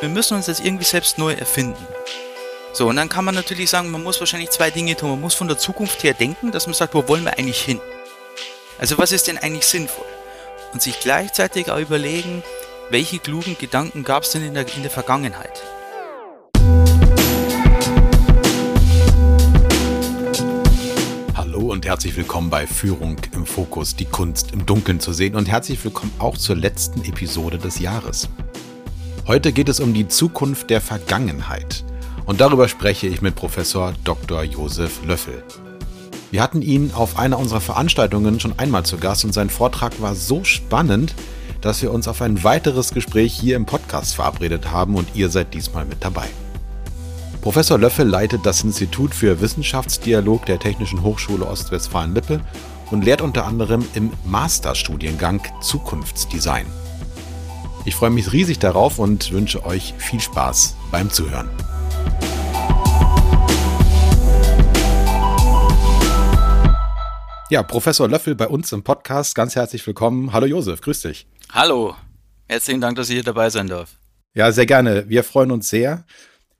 Wir müssen uns das irgendwie selbst neu erfinden. So, und dann kann man natürlich sagen, man muss wahrscheinlich zwei Dinge tun. Man muss von der Zukunft her denken, dass man sagt, wo wollen wir eigentlich hin? Also was ist denn eigentlich sinnvoll? Und sich gleichzeitig auch überlegen, welche klugen Gedanken gab es denn in der, in der Vergangenheit? Hallo und herzlich willkommen bei Führung im Fokus, die Kunst im Dunkeln zu sehen und herzlich willkommen auch zur letzten Episode des Jahres. Heute geht es um die Zukunft der Vergangenheit und darüber spreche ich mit Professor Dr. Josef Löffel. Wir hatten ihn auf einer unserer Veranstaltungen schon einmal zu Gast und sein Vortrag war so spannend, dass wir uns auf ein weiteres Gespräch hier im Podcast verabredet haben und ihr seid diesmal mit dabei. Professor Löffel leitet das Institut für Wissenschaftsdialog der Technischen Hochschule Ostwestfalen-Lippe und lehrt unter anderem im Masterstudiengang Zukunftsdesign. Ich freue mich riesig darauf und wünsche euch viel Spaß beim Zuhören. Ja, Professor Löffel bei uns im Podcast. Ganz herzlich willkommen. Hallo Josef, grüß dich. Hallo, herzlichen Dank, dass ich hier dabei sein darf. Ja, sehr gerne. Wir freuen uns sehr,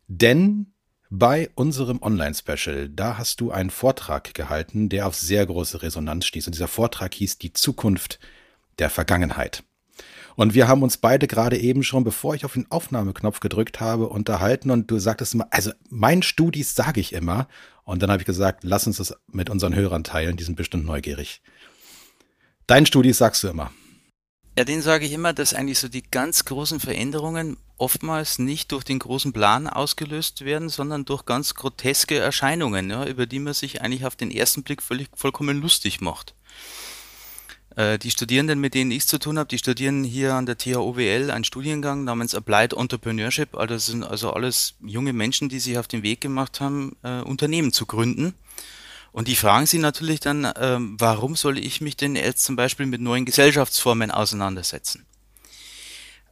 denn bei unserem Online-Special, da hast du einen Vortrag gehalten, der auf sehr große Resonanz stieß. Und dieser Vortrag hieß Die Zukunft der Vergangenheit. Und wir haben uns beide gerade eben schon, bevor ich auf den Aufnahmeknopf gedrückt habe, unterhalten und du sagtest immer, also mein Studis sage ich immer. Und dann habe ich gesagt, lass uns das mit unseren Hörern teilen, die sind bestimmt neugierig. Dein Studis sagst du immer. Ja, den sage ich immer, dass eigentlich so die ganz großen Veränderungen oftmals nicht durch den großen Plan ausgelöst werden, sondern durch ganz groteske Erscheinungen, ja, über die man sich eigentlich auf den ersten Blick völlig vollkommen lustig macht. Äh, die Studierenden, mit denen ich zu tun habe, die studieren hier an der THOWL einen Studiengang namens Applied Entrepreneurship. Also das sind also alles junge Menschen, die sich auf den Weg gemacht haben, äh, Unternehmen zu gründen. Und die fragen sie natürlich dann, ähm, warum soll ich mich denn jetzt zum Beispiel mit neuen Gesellschaftsformen auseinandersetzen?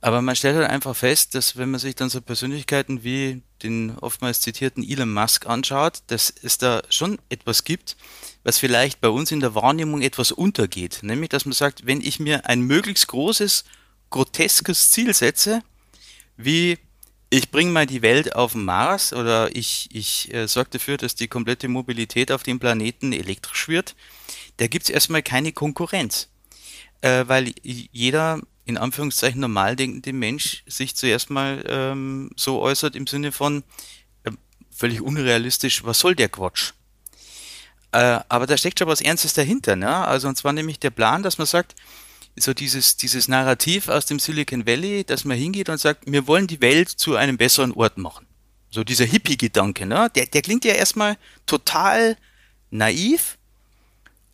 Aber man stellt halt einfach fest, dass wenn man sich dann so Persönlichkeiten wie den oftmals zitierten Elon Musk anschaut, dass es da schon etwas gibt, was vielleicht bei uns in der Wahrnehmung etwas untergeht. Nämlich, dass man sagt, wenn ich mir ein möglichst großes, groteskes Ziel setze, wie ich bringe mal die Welt auf den Mars oder ich, ich äh, sorge dafür, dass die komplette Mobilität auf dem Planeten elektrisch wird, da gibt es erstmal keine Konkurrenz. Äh, weil jeder in Anführungszeichen normal denkende Mensch sich zuerst mal ähm, so äußert im Sinne von äh, völlig unrealistisch, was soll der Quatsch? Äh, aber da steckt schon was Ernstes dahinter, ne? Also und zwar nämlich der Plan, dass man sagt, so dieses, dieses Narrativ aus dem Silicon Valley, dass man hingeht und sagt, wir wollen die Welt zu einem besseren Ort machen. So dieser Hippie-Gedanke, ne? Der, der klingt ja erstmal total naiv.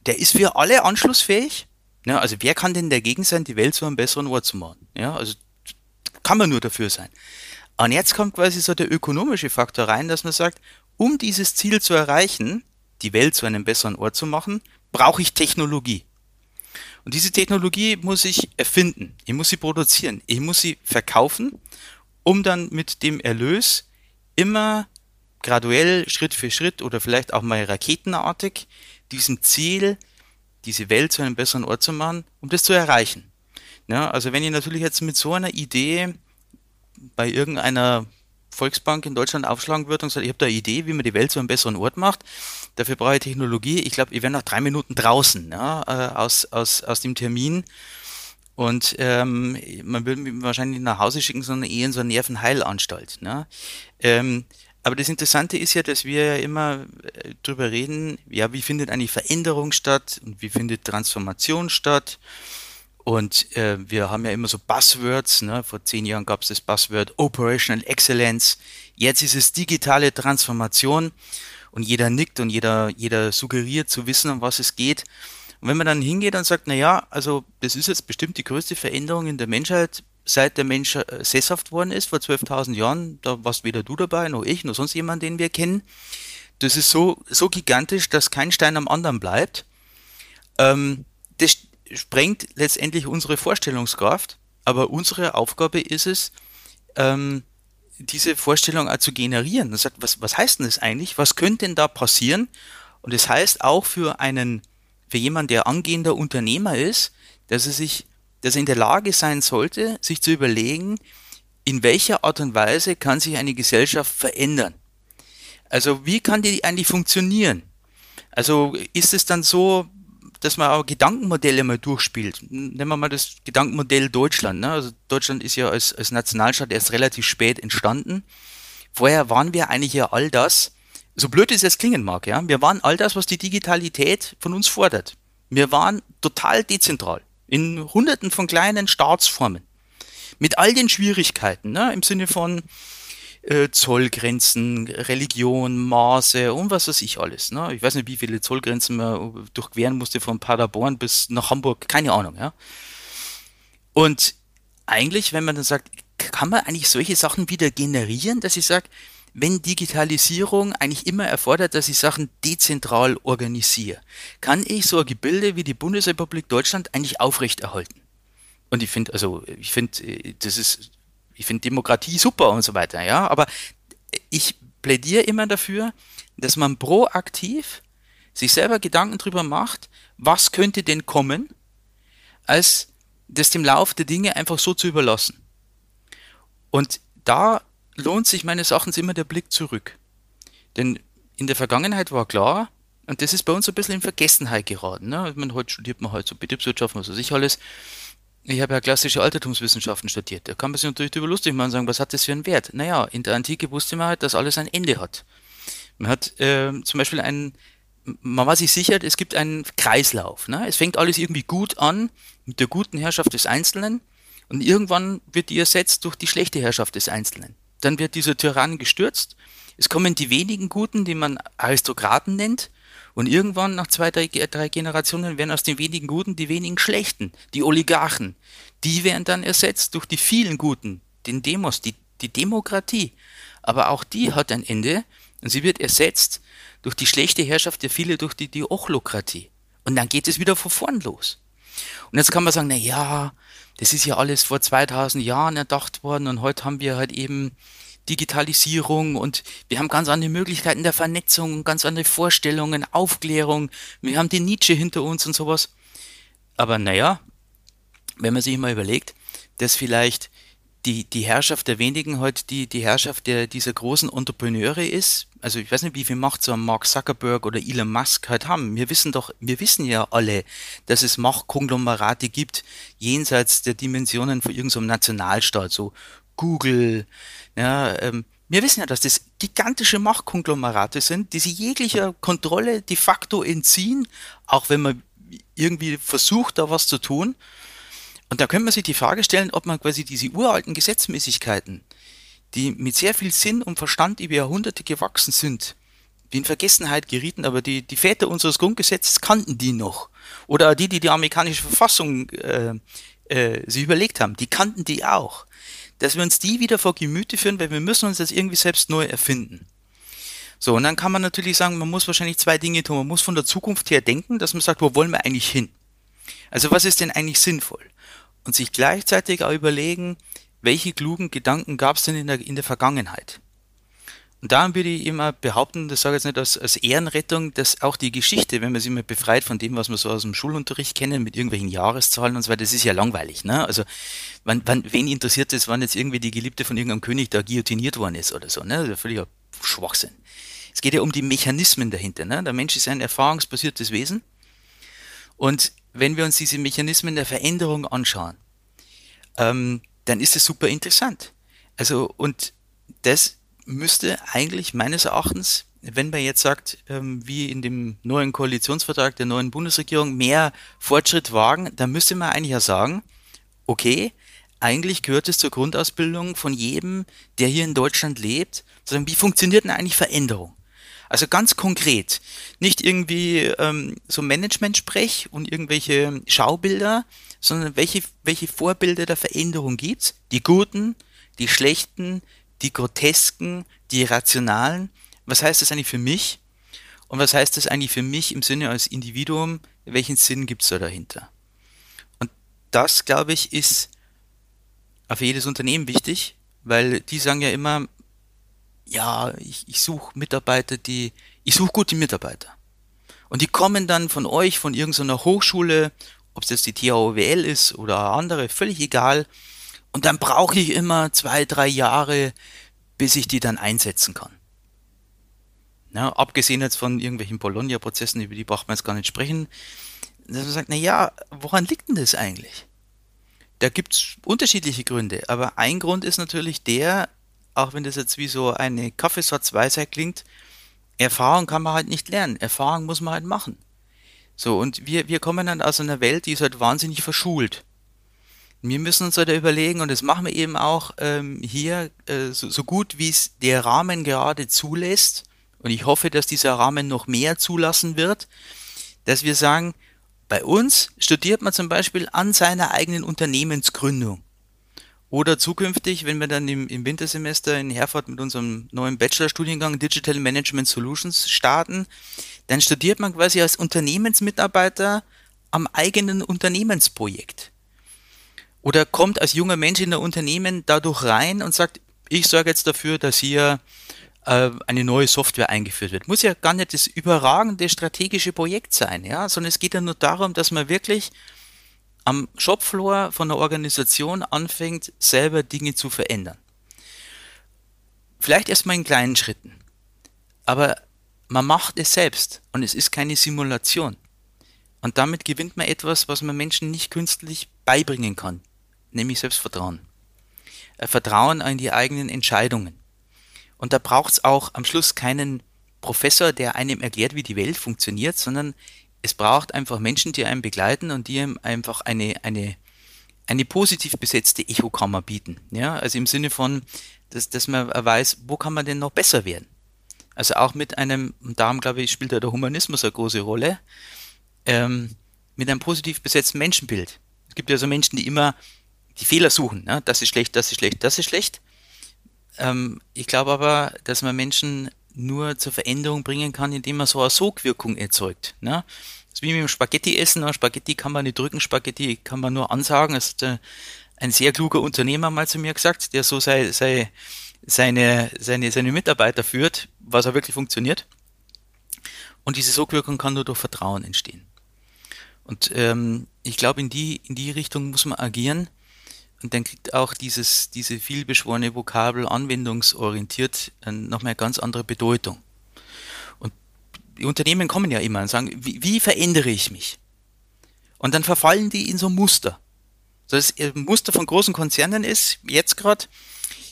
Der ist für alle anschlussfähig. Ne? Also wer kann denn dagegen sein, die Welt zu einem besseren Ort zu machen? Ja, also kann man nur dafür sein. Und jetzt kommt quasi so der ökonomische Faktor rein, dass man sagt, um dieses Ziel zu erreichen, die Welt zu einem besseren Ort zu machen, brauche ich Technologie. Und diese Technologie muss ich erfinden, ich muss sie produzieren, ich muss sie verkaufen, um dann mit dem Erlös immer graduell, Schritt für Schritt oder vielleicht auch mal raketenartig diesem Ziel, diese Welt zu einem besseren Ort zu machen, um das zu erreichen. Ja, also wenn ich natürlich jetzt mit so einer Idee bei irgendeiner Volksbank in Deutschland aufschlagen würde und sagt, ich habe da eine Idee, wie man die Welt zu einem besseren Ort macht, Dafür brauche ich Technologie. Ich glaube, ich wäre nach drei Minuten draußen ja, äh, aus, aus, aus dem Termin. Und ähm, man würde mich wahrscheinlich nach Hause schicken, sondern eher in so eine Nervenheilanstalt. Ne? Ähm, aber das Interessante ist ja, dass wir ja immer äh, drüber reden, ja, wie findet eigentlich Veränderung statt und wie findet Transformation statt. Und äh, wir haben ja immer so Buzzwords. Ne? Vor zehn Jahren gab es das Buzzword Operational Excellence. Jetzt ist es digitale Transformation und jeder nickt und jeder, jeder suggeriert zu wissen, um was es geht. Und wenn man dann hingeht und sagt, na ja, also das ist jetzt bestimmt die größte Veränderung in der Menschheit, seit der Mensch äh, sesshaft worden ist, vor 12.000 Jahren, da warst weder du dabei, noch ich, noch sonst jemand, den wir kennen. Das ist so, so gigantisch, dass kein Stein am anderen bleibt. Ähm, das sprengt letztendlich unsere Vorstellungskraft, aber unsere Aufgabe ist es, ähm, diese Vorstellung auch zu generieren. Und sagt, was, was heißt denn das eigentlich? Was könnte denn da passieren? Und das heißt auch für einen, für jemanden, der angehender Unternehmer ist, dass er sich, dass er in der Lage sein sollte, sich zu überlegen, in welcher Art und Weise kann sich eine Gesellschaft verändern? Also wie kann die eigentlich funktionieren? Also ist es dann so, dass man auch Gedankenmodelle mal durchspielt. Nehmen wir mal das Gedankenmodell Deutschland. Ne? Also Deutschland ist ja als, als Nationalstaat erst relativ spät entstanden. Vorher waren wir eigentlich ja all das, so blöd es jetzt klingen mag, ja, wir waren all das, was die Digitalität von uns fordert. Wir waren total dezentral in hunderten von kleinen Staatsformen mit all den Schwierigkeiten, ne, im Sinne von äh, Zollgrenzen, Religion, Maße und was weiß ich alles. Ne? Ich weiß nicht, wie viele Zollgrenzen man durchqueren musste von Paderborn bis nach Hamburg, keine Ahnung. Ja? Und eigentlich, wenn man dann sagt, kann man eigentlich solche Sachen wieder generieren, dass ich sage, wenn Digitalisierung eigentlich immer erfordert, dass ich Sachen dezentral organisiere, kann ich so ein Gebilde wie die Bundesrepublik Deutschland eigentlich aufrechterhalten. Und ich finde, also ich finde, äh, das ist ich finde Demokratie super und so weiter, ja, aber ich plädiere immer dafür, dass man proaktiv sich selber Gedanken drüber macht, was könnte denn kommen, als das dem Lauf der Dinge einfach so zu überlassen. Und da lohnt sich meines Erachtens immer der Blick zurück. Denn in der Vergangenheit war klar, und das ist bei uns ein bisschen in Vergessenheit geraten. Ne? Man, heute studiert man halt so Betriebswirtschaft, was weiß ich alles. Ich habe ja klassische Altertumswissenschaften studiert. Da kann man sich natürlich darüber lustig machen und sagen, was hat das für einen Wert? Naja, in der Antike wusste man halt, dass alles ein Ende hat. Man hat äh, zum Beispiel einen, man war sich sicher, es gibt einen Kreislauf. Ne? Es fängt alles irgendwie gut an mit der guten Herrschaft des Einzelnen und irgendwann wird die ersetzt durch die schlechte Herrschaft des Einzelnen. Dann wird dieser Tyrann gestürzt. Es kommen die wenigen Guten, die man Aristokraten nennt, und irgendwann, nach zwei, drei, drei Generationen, werden aus den wenigen Guten die wenigen Schlechten, die Oligarchen. Die werden dann ersetzt durch die vielen Guten, den Demos, die, die Demokratie. Aber auch die hat ein Ende und sie wird ersetzt durch die schlechte Herrschaft der viele, durch die, die Ochlokratie. Und dann geht es wieder von vorn los. Und jetzt kann man sagen, na ja, das ist ja alles vor 2000 Jahren erdacht worden und heute haben wir halt eben Digitalisierung und wir haben ganz andere Möglichkeiten der Vernetzung, ganz andere Vorstellungen, Aufklärung. Wir haben den Nietzsche hinter uns und sowas. Aber naja, wenn man sich mal überlegt, dass vielleicht die, die Herrschaft der wenigen heute die, die Herrschaft der, dieser großen Entrepreneure ist. Also ich weiß nicht, wie viel Macht so ein Mark Zuckerberg oder Elon Musk halt haben. Wir wissen doch, wir wissen ja alle, dass es Machtkonglomerate gibt, jenseits der Dimensionen von irgendeinem Nationalstaat, so Google, ja, ähm, wir wissen ja, dass das gigantische Machtkonglomerate sind, die sich jeglicher Kontrolle de facto entziehen, auch wenn man irgendwie versucht, da was zu tun. Und da könnte man sich die Frage stellen, ob man quasi diese uralten Gesetzmäßigkeiten, die mit sehr viel Sinn und Verstand über Jahrhunderte gewachsen sind, die in Vergessenheit gerieten, aber die, die Väter unseres Grundgesetzes kannten die noch. Oder die, die die amerikanische Verfassung äh, äh, sich überlegt haben, die kannten die auch dass wir uns die wieder vor Gemüte führen, weil wir müssen uns das irgendwie selbst neu erfinden. So, und dann kann man natürlich sagen, man muss wahrscheinlich zwei Dinge tun. Man muss von der Zukunft her denken, dass man sagt, wo wollen wir eigentlich hin? Also was ist denn eigentlich sinnvoll? Und sich gleichzeitig auch überlegen, welche klugen Gedanken gab es denn in der, in der Vergangenheit? Und darum würde ich immer behaupten, das sage ich jetzt nicht als, als Ehrenrettung, dass auch die Geschichte, wenn man sich mal befreit von dem, was wir so aus dem Schulunterricht kennen, mit irgendwelchen Jahreszahlen und so weiter, das ist ja langweilig. Ne? Also wann, wann, wen interessiert es, wann jetzt irgendwie die Geliebte von irgendeinem König da guillotiniert worden ist oder so. Ne? Das ist ja völliger Schwachsinn. Es geht ja um die Mechanismen dahinter. Ne? Der Mensch ist ein erfahrungsbasiertes Wesen. Und wenn wir uns diese Mechanismen der Veränderung anschauen, ähm, dann ist es super interessant. Also, und das müsste eigentlich meines Erachtens, wenn man jetzt sagt, ähm, wie in dem neuen Koalitionsvertrag der neuen Bundesregierung, mehr Fortschritt wagen, dann müsste man eigentlich ja sagen, okay, eigentlich gehört es zur Grundausbildung von jedem, der hier in Deutschland lebt, sagen, wie funktioniert denn eigentlich Veränderung? Also ganz konkret, nicht irgendwie ähm, so Management-Sprech und irgendwelche Schaubilder, sondern welche, welche Vorbilder der Veränderung gibt's? Die guten, die schlechten, die grotesken, die rationalen. Was heißt das eigentlich für mich? Und was heißt das eigentlich für mich im Sinne als Individuum? Welchen Sinn gibt es da dahinter? Und das, glaube ich, ist auf jedes Unternehmen wichtig, weil die sagen ja immer, ja, ich, ich suche Mitarbeiter, die, ich suche gute Mitarbeiter. Und die kommen dann von euch, von irgendeiner Hochschule, ob es jetzt die THOWL ist oder andere, völlig egal, Und dann brauche ich immer zwei, drei Jahre, bis ich die dann einsetzen kann. Ja, abgesehen jetzt von irgendwelchen Bologna-Prozessen, über die braucht man jetzt gar nicht sprechen, dass man sagt, na ja, woran liegt denn das eigentlich? Da gibt es unterschiedliche Gründe, aber ein Grund ist natürlich der, auch wenn das jetzt wie so eine Kaffeesatzweisheit klingt, Erfahrung kann man halt nicht lernen, Erfahrung muss man halt machen. So, und wir, wir kommen dann aus einer Welt, die ist halt wahnsinnig verschult. Wir müssen uns halt überlegen, und das machen wir eben auch ähm, hier äh, so, so gut, wie es der Rahmen gerade zulässt, und ich hoffe, dass dieser Rahmen noch mehr zulassen wird, dass wir sagen, bei uns studiert man zum Beispiel an seiner eigenen Unternehmensgründung. Oder zukünftig, wenn wir dann im, im Wintersemester in Herford mit unserem neuen Bachelorstudiengang Digital Management Solutions starten, dann studiert man quasi als Unternehmensmitarbeiter am eigenen Unternehmensprojekt. Oder kommt als junger Mensch in ein Unternehmen dadurch rein und sagt, ich sorge jetzt dafür, dass hier äh, eine neue Software eingeführt wird. Muss ja gar nicht das überragende strategische Projekt sein, ja, sondern es geht ja nur darum, dass man wirklich am Shopfloor von der Organisation anfängt, selber Dinge zu verändern. Vielleicht erstmal in kleinen Schritten. Aber man macht es selbst und es ist keine Simulation. Und damit gewinnt man etwas, was man Menschen nicht künstlich beibringen kann, nämlich Selbstvertrauen. Äh, Vertrauen in die eigenen Entscheidungen. Und da braucht es auch am Schluss keinen Professor, der einem erklärt, wie die Welt funktioniert, sondern es braucht einfach Menschen, die einem begleiten und die einem einfach eine, eine, eine positiv besetzte Echokammer bieten. Ja, also im Sinne von, dass, dass man weiß, wo kann man denn noch besser werden? Also auch mit einem, und darum glaube ich, spielt ja der Humanismus eine große Rolle, ähm, mit einem positiv besetzten Menschenbild. Es gibt ja so Menschen, die immer die Fehler suchen. Ne? Das ist schlecht, das ist schlecht, das ist schlecht. Ähm, ich glaube aber, dass man Menschen nur zur Veränderung bringen kann, indem man so eine Sogwirkung erzeugt. Ne? Das ist wie mit dem Spaghetti essen. Ne? Spaghetti kann man nicht drücken, Spaghetti kann man nur ansagen. Das hat äh, ein sehr kluger Unternehmer mal zu mir gesagt, der so sei, sei, seine, seine, seine Mitarbeiter führt, was auch wirklich funktioniert. Und diese Sogwirkung kann nur durch Vertrauen entstehen. Und ähm, ich glaube, in die, in die Richtung muss man agieren. Und dann kriegt auch dieses, diese vielbeschworene Vokabel anwendungsorientiert äh, nochmal eine ganz andere Bedeutung. Und die Unternehmen kommen ja immer und sagen, wie, wie verändere ich mich? Und dann verfallen die in so Muster. So das Muster von großen Konzernen ist jetzt gerade,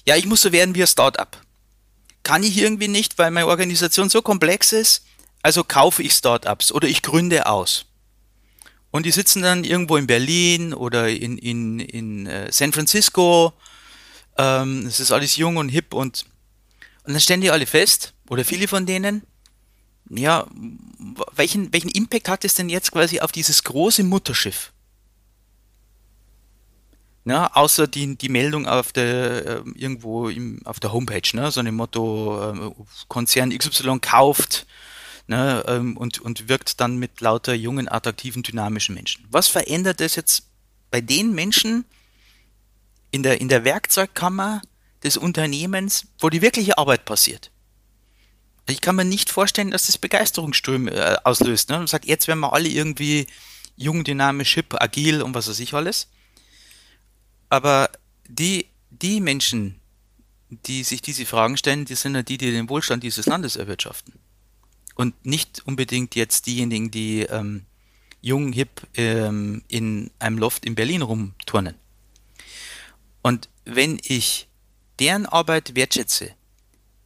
ja, ich muss so werden wie ein Startup. Kann ich irgendwie nicht, weil meine Organisation so komplex ist, also kaufe ich Startups oder ich gründe aus. Und die sitzen dann irgendwo in Berlin oder in, in, in äh, San Francisco. Ähm, es ist alles jung und hip und, und dann stellen die alle fest, oder viele von denen, ja, welchen, welchen Impact hat es denn jetzt quasi auf dieses große Mutterschiff? Na, außer die, die Meldung auf der, äh, irgendwo im, auf der Homepage, ne, so ein Motto, äh, Konzern XY kauft ne, ähm, und, und wirkt dann mit lauter jungen, attraktiven, dynamischen Menschen. Was verändert das jetzt bei den Menschen in der, in der Werkzeugkammer des Unternehmens, wo die wirkliche Arbeit passiert? Ich kann mir nicht vorstellen, dass das Begeisterungsströme äh, auslöst. Ne? Man sagt, jetzt werden wir alle irgendwie jung, dynamisch, hip, agil und was weiß ich alles. Aber die, die Menschen, die sich diese Fragen stellen, die sind ja die, die den Wohlstand dieses Landes erwirtschaften und nicht unbedingt jetzt diejenigen, die ähm, jung, hip ähm, in einem Loft in Berlin rumturnen. Und wenn ich deren Arbeit wertschätze,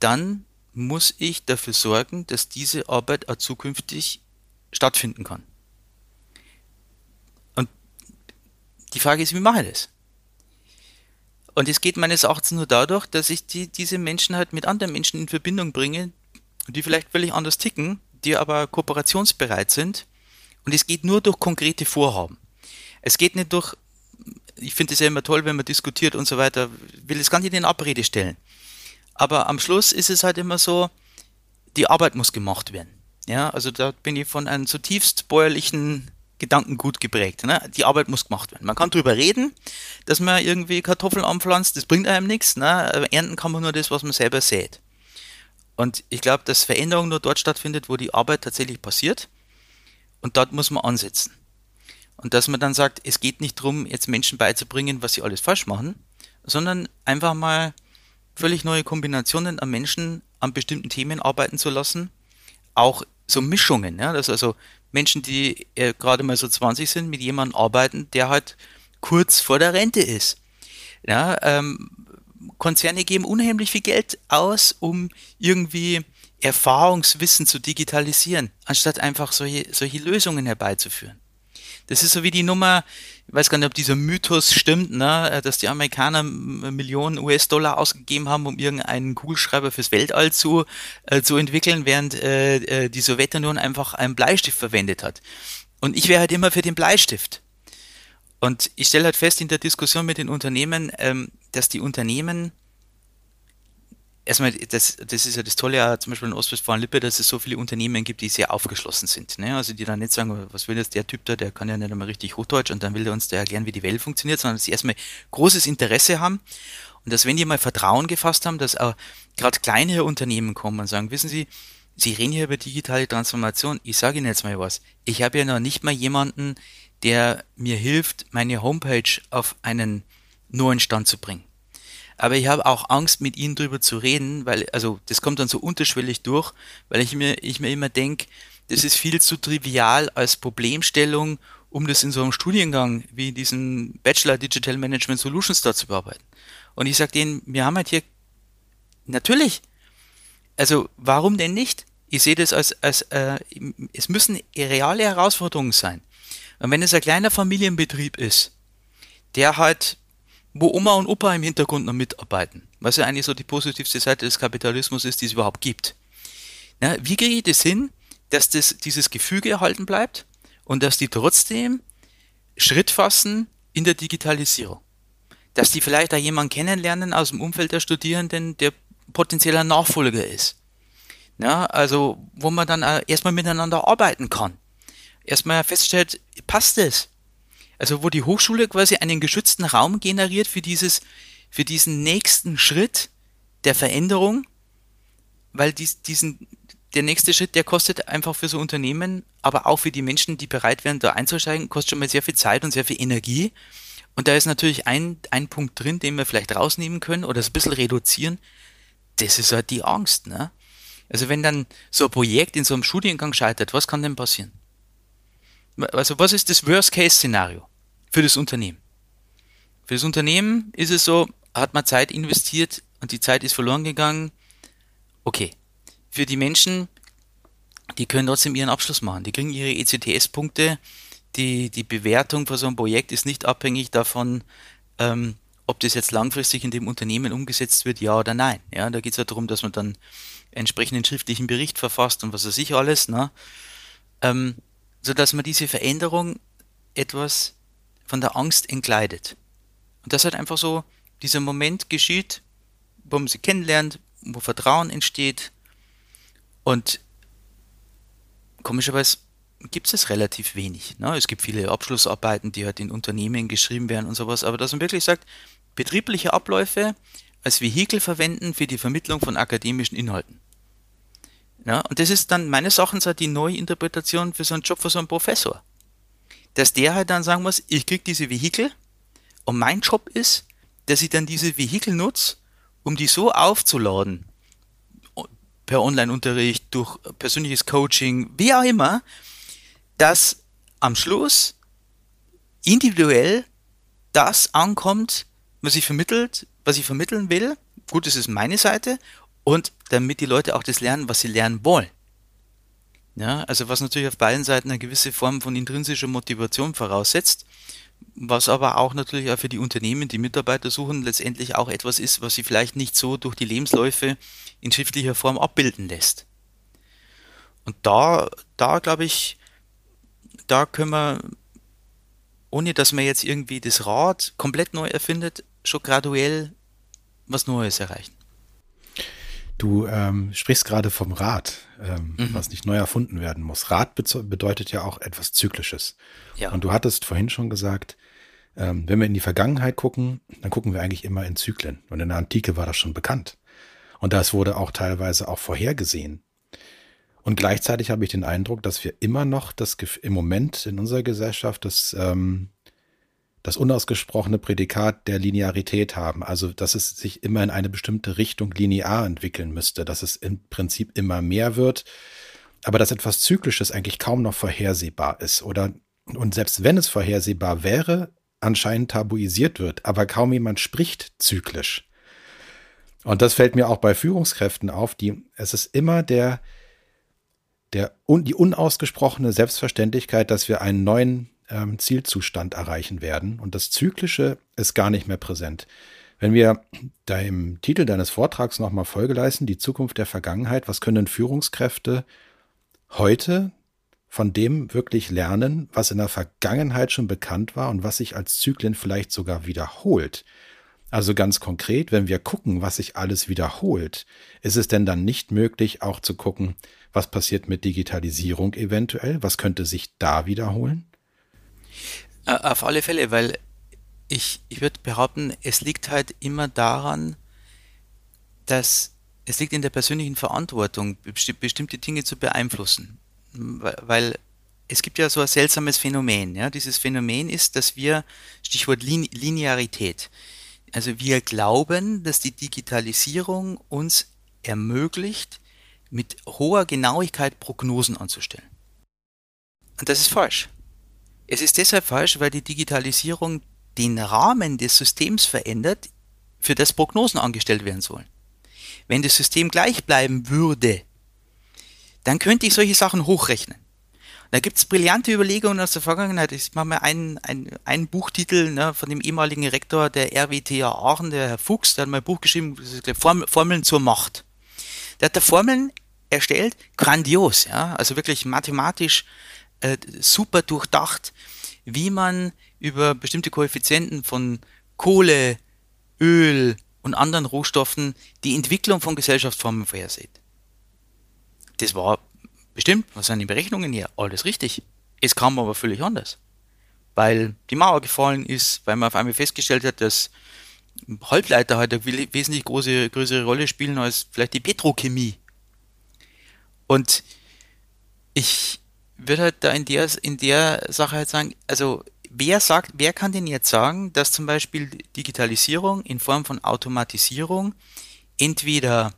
dann muss ich dafür sorgen, dass diese Arbeit auch zukünftig stattfinden kann. Und die Frage ist, wie mache ich das? Und es geht meines Erachtens nur dadurch, dass ich die, diese Menschen halt mit anderen Menschen in Verbindung bringe, die vielleicht völlig anders ticken, die aber kooperationsbereit sind. Und es geht nur durch konkrete Vorhaben. Es geht nicht durch, ich finde es ja immer toll, wenn man diskutiert und so weiter, will es gar nicht in Abrede stellen. Aber am Schluss ist es halt immer so, die Arbeit muss gemacht werden. Ja, also da bin ich von einem zutiefst bäuerlichen Gedankengut geprägt. Ne? Die Arbeit muss gemacht werden. Man kann drüber reden, dass man irgendwie Kartoffeln anpflanzt, das bringt einem nichts. Ne? Ernten kann man nur das, was man selber sät. Und ich glaube, dass Veränderung nur dort stattfindet, wo die Arbeit tatsächlich passiert. Und dort muss man ansetzen. Und dass man dann sagt, es geht nicht darum, jetzt Menschen beizubringen, was sie alles falsch machen, sondern einfach mal völlig neue Kombinationen an Menschen an bestimmten Themen arbeiten zu lassen. Auch so Mischungen, ja, dass also Menschen, die äh, gerade mal so 20 sind, mit jemandem arbeiten, der halt kurz vor der Rente ist. Ja, ähm, Konzerne geben unheimlich viel Geld aus, um irgendwie Erfahrungswissen zu digitalisieren, anstatt einfach solche, solche Lösungen herbeizuführen. Das ist so wie die Nummer, ich weiß gar nicht, ob dieser Mythos stimmt, ne, dass die Amerikaner Millionen US-Dollar ausgegeben haben, um irgendeinen Kugelschreiber fürs Weltall zu, äh, zu entwickeln, während äh, äh die Sowjetunion einfach einen Bleistift verwendet hat. Und ich wäre halt immer für den Bleistift. Und ich stelle halt fest in der Diskussion mit den Unternehmen, ähm, dass die Unternehmen erstmal, das, das ist ja das Tolle ja zum Beispiel in Ostwestfalen-Lippe, dass es so viele Unternehmen gibt, die sehr aufgeschlossen sind. Ne? Also die dann nicht sagen, was will jetzt der Typ da, der kann ja nicht einmal richtig Hochdeutsch und dann will er uns da erklären, wie die Welt funktioniert, sondern dass sie erstmal großes Interesse haben und dass wenn die mal Vertrauen gefasst haben, dass auch gerade kleinere Unternehmen kommen und sagen, wissen Sie, Sie reden hier über digitale Transformation. Ich sage Ihnen jetzt mal was. Ich habe ja noch nicht mal jemanden, der mir hilft, meine Homepage auf einen neuen Stand zu bringen aber ich habe auch Angst, mit ihnen drüber zu reden, weil, also das kommt dann so unterschwellig durch, weil ich mir, ich mir immer denke, das ist viel zu trivial als Problemstellung, um das in so einem Studiengang wie diesen Bachelor Digital Management Solutions da zu bearbeiten. Und ich sage denen, wir haben halt hier, natürlich, also warum denn nicht? Ich sehe das als, als äh, es müssen reale Herausforderungen sein. Und wenn es ein kleiner Familienbetrieb ist, der halt wo Oma und Opa im Hintergrund noch mitarbeiten, was ja eigentlich so die positivste Seite des Kapitalismus ist, die es überhaupt gibt. Na, wie kriege ich das hin, dass das, dieses Gefüge erhalten bleibt und dass die trotzdem Schritt fassen in der Digitalisierung? Dass die vielleicht auch jemanden kennenlernen aus dem Umfeld der Studierenden, der potenzieller Nachfolger ist. Ja, also, wo man dann erstmal miteinander arbeiten kann. Erstmal feststellt, passt es? Also wo die Hochschule quasi einen geschützten Raum generiert für dieses, für diesen nächsten Schritt der Veränderung, weil dies, diesen, der nächste Schritt, der kostet einfach für so Unternehmen, aber auch für die Menschen, die bereit wären, da einzusteigen, kostet schon mal sehr viel Zeit und sehr viel Energie. Und da ist natürlich ein, ein Punkt drin, den wir vielleicht rausnehmen können oder es ein bisschen reduzieren. Das ist halt die Angst, ne? Also wenn dann so ein Projekt in so einem Studiengang scheitert, was kann denn passieren? Also was ist das Worst-Case-Szenario für das Unternehmen? Für das Unternehmen ist es so, hat man Zeit investiert und die Zeit ist verloren gegangen. Okay. Für die Menschen, die können trotzdem ihren Abschluss machen. Die kriegen ihre ECTS-Punkte. Die, die Bewertung für so ein Projekt ist nicht abhängig davon, ähm, ob das jetzt langfristig in dem Unternehmen umgesetzt wird, ja oder nein. Ja, da geht es ja darum, dass man dann entsprechenden schriftlichen Bericht verfasst und was weiß ich alles. Ne? Ähm, so dass man diese Veränderung etwas von der Angst entkleidet. Und das halt einfach so dieser Moment geschieht, wo man sie kennenlernt, wo Vertrauen entsteht und komischerweise gibt es relativ wenig. Ne? Es gibt viele Abschlussarbeiten, die halt in Unternehmen geschrieben werden und sowas, aber dass man wirklich sagt, betriebliche Abläufe als Vehikel verwenden für die Vermittlung von akademischen Inhalten. Ja, und das ist dann meines Erachtens halt die neue Interpretation für so einen Job für so einen Professor. Dass der halt dann sagen muss, ich krieg diese Vehikel und mein Job ist, dass ich dann diese Vehikel nutze, um die so aufzuladen, per Online-Unterricht, durch persönliches Coaching, wie auch immer, dass am Schluss individuell das ankommt, was ich vermittelt, was ich vermitteln will. Gut, das ist meine Seite und damit die Leute auch das lernen, was sie lernen wollen. Ja, also was natürlich auf beiden Seiten eine gewisse Form von intrinsischer Motivation voraussetzt, was aber auch natürlich auch für die Unternehmen, die Mitarbeiter suchen, letztendlich auch etwas ist, was sie vielleicht nicht so durch die Lebensläufe in schriftlicher Form abbilden lässt. Und da, da glaube ich, da können wir, ohne dass man jetzt irgendwie das Rad komplett neu erfindet, schon graduell was Neues erreichen. Du ähm, sprichst gerade vom Rad, ähm, mhm. was nicht neu erfunden werden muss. Rad bedeutet ja auch etwas Zyklisches. Ja. Und du hattest vorhin schon gesagt, ähm, wenn wir in die Vergangenheit gucken, dann gucken wir eigentlich immer in Zyklen. Und in der Antike war das schon bekannt. Und das wurde auch teilweise auch vorhergesehen. Und gleichzeitig habe ich den Eindruck, dass wir immer noch das im Moment in unserer Gesellschaft das, ähm, das unausgesprochene Prädikat der Linearität haben, also dass es sich immer in eine bestimmte Richtung linear entwickeln müsste, dass es im Prinzip immer mehr wird, aber dass etwas Zyklisches eigentlich kaum noch vorhersehbar ist oder und selbst wenn es vorhersehbar wäre, anscheinend tabuisiert wird, aber kaum jemand spricht zyklisch. Und das fällt mir auch bei Führungskräften auf, die es ist immer der der die unausgesprochene Selbstverständlichkeit, dass wir einen neuen ähm, Zielzustand erreichen werden. Und das Zyklische ist gar nicht mehr präsent. Wenn wir da im Titel deines Vortrags nochmal Folge leisten, die Zukunft der Vergangenheit, was können Führungskräfte heute von dem wirklich lernen, was in der Vergangenheit schon bekannt war und was sich als Zyklen vielleicht sogar wiederholt? Also ganz konkret, wenn wir gucken, was sich alles wiederholt, ist es denn dann nicht möglich, auch zu gucken, was passiert mit Digitalisierung eventuell? Was könnte sich da wiederholen? Äh, auf alle Fälle, weil ich, ich würde behaupten, es liegt halt immer daran, dass es liegt in der persönlichen Verantwortung, bestimmte Dinge zu beeinflussen. Weil es gibt ja so ein seltsames Phänomen. Ja? Dieses Phänomen ist, dass wir, Stichwort Linearität, also wir glauben, dass die Digitalisierung uns ermöglicht, mit hoher Genauigkeit Prognosen anzustellen. Und das ist falsch. Es ist deshalb falsch, weil die Digitalisierung den Rahmen des Systems verändert, für das Prognosen angestellt werden sollen. Wenn das System gleich bleiben würde, dann könnte ich solche Sachen hochrechnen. Da gibt es brillante Überlegungen aus der Vergangenheit. Ich mache mal einen, einen, einen Buchtitel ne, von dem ehemaligen Rektor der RWTH Aachen, der Herr Fuchs, der hat mal ein Buch geschrieben, Formeln zur Macht. Der hat da Formeln erstellt, grandios, ja, also wirklich mathematisch äh, super durchdacht, wie man über bestimmte Koeffizienten von Kohle, Öl und anderen Rohstoffen die Entwicklung von Gesellschaftsformen vorhersieht. Das war bestimmt, was sind die Berechnungen hier? Alles richtig. Es kam aber völlig anders. Weil die Mauer gefallen ist, weil man auf einmal festgestellt hat, dass Halbleiter halt eine wesentlich große, größere Rolle spielen als vielleicht die Petrochemie. Und ich würde halt da in der, in der Sache halt sagen, also wer sagt, wer kann denn jetzt sagen, dass zum Beispiel Digitalisierung in Form von Automatisierung entweder